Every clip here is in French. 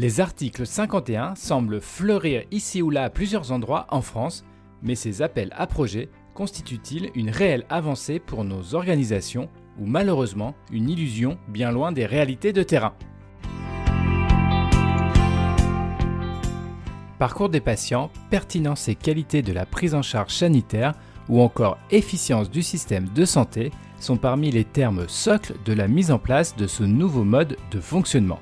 Les articles 51 semblent fleurir ici ou là à plusieurs endroits en France, mais ces appels à projets constituent-ils une réelle avancée pour nos organisations ou malheureusement une illusion bien loin des réalités de terrain Parcours des patients, pertinence et qualité de la prise en charge sanitaire ou encore efficience du système de santé sont parmi les termes socles de la mise en place de ce nouveau mode de fonctionnement.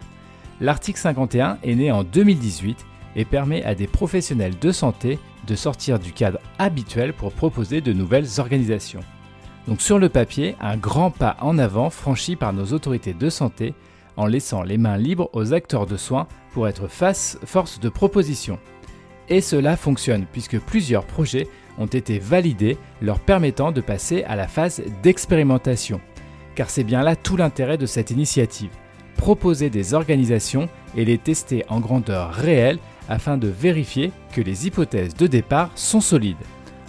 L'article 51 est né en 2018 et permet à des professionnels de santé de sortir du cadre habituel pour proposer de nouvelles organisations. Donc sur le papier, un grand pas en avant franchi par nos autorités de santé en laissant les mains libres aux acteurs de soins pour être face force de proposition. Et cela fonctionne puisque plusieurs projets ont été validés leur permettant de passer à la phase d'expérimentation. Car c'est bien là tout l'intérêt de cette initiative. Proposer des organisations et les tester en grandeur réelle afin de vérifier que les hypothèses de départ sont solides.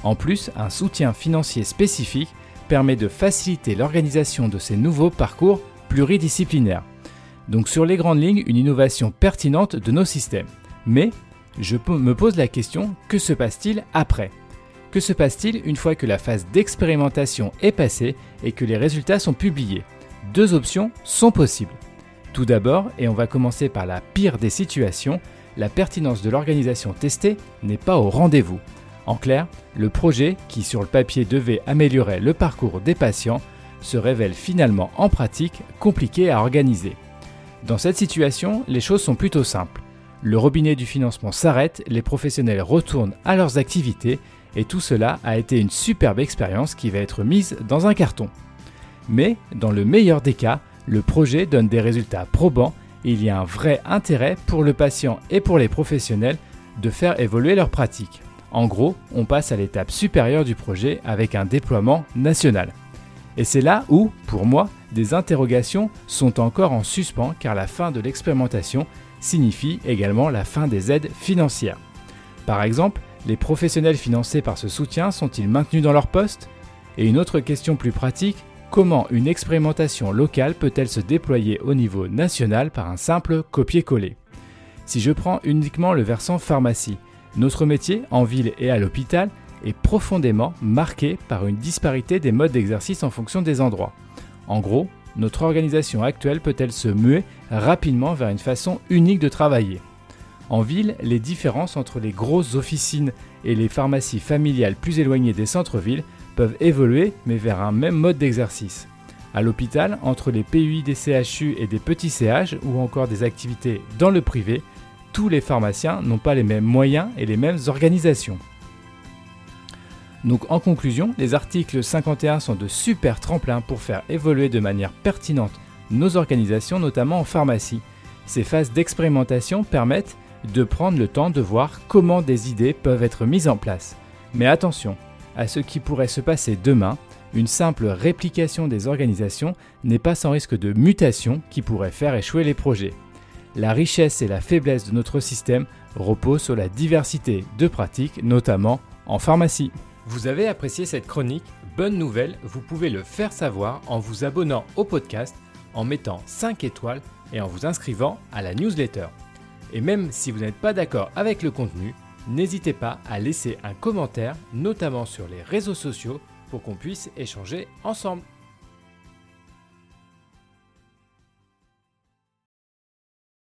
En plus, un soutien financier spécifique permet de faciliter l'organisation de ces nouveaux parcours pluridisciplinaires. Donc sur les grandes lignes, une innovation pertinente de nos systèmes. Mais je me pose la question, que se passe-t-il après? Que se passe-t-il une fois que la phase d'expérimentation est passée et que les résultats sont publiés? Deux options sont possibles. Tout d'abord, et on va commencer par la pire des situations, la pertinence de l'organisation testée n'est pas au rendez-vous. En clair, le projet, qui sur le papier devait améliorer le parcours des patients, se révèle finalement en pratique compliqué à organiser. Dans cette situation, les choses sont plutôt simples. Le robinet du financement s'arrête, les professionnels retournent à leurs activités et tout cela a été une superbe expérience qui va être mise dans un carton. Mais, dans le meilleur des cas, le projet donne des résultats probants et il y a un vrai intérêt pour le patient et pour les professionnels de faire évoluer leurs pratiques. En gros, on passe à l'étape supérieure du projet avec un déploiement national. Et c'est là où, pour moi, des interrogations sont encore en suspens car la fin de l'expérimentation signifie également la fin des aides financières. Par exemple, les professionnels financés par ce soutien sont-ils maintenus dans leur poste? Et une autre question plus pratique, comment une expérimentation locale peut-elle se déployer au niveau national par un simple copier-coller Si je prends uniquement le versant pharmacie, notre métier, en ville et à l'hôpital, est profondément marqué par une disparité des modes d'exercice en fonction des endroits. En gros, notre organisation actuelle peut-elle se muer rapidement vers une façon unique de travailler En ville, les différences entre les grosses officines et les pharmacies familiales plus éloignées des centres-villes peuvent évoluer mais vers un même mode d'exercice. À l'hôpital, entre les PUI des CHU et des petits CH ou encore des activités dans le privé, tous les pharmaciens n'ont pas les mêmes moyens et les mêmes organisations. Donc en conclusion, les articles 51 sont de super tremplins pour faire évoluer de manière pertinente nos organisations, notamment en pharmacie. Ces phases d'expérimentation permettent de prendre le temps de voir comment des idées peuvent être mises en place. Mais attention, à ce qui pourrait se passer demain, une simple réplication des organisations n'est pas sans risque de mutation qui pourrait faire échouer les projets. La richesse et la faiblesse de notre système reposent sur la diversité de pratiques, notamment en pharmacie. Vous avez apprécié cette chronique? Bonne nouvelle, vous pouvez le faire savoir en vous abonnant au podcast, en mettant 5 étoiles et en vous inscrivant à la newsletter. Et même si vous n'êtes pas d'accord avec le contenu, n'hésitez pas à laisser un commentaire, notamment sur les réseaux sociaux, pour qu'on puisse échanger ensemble.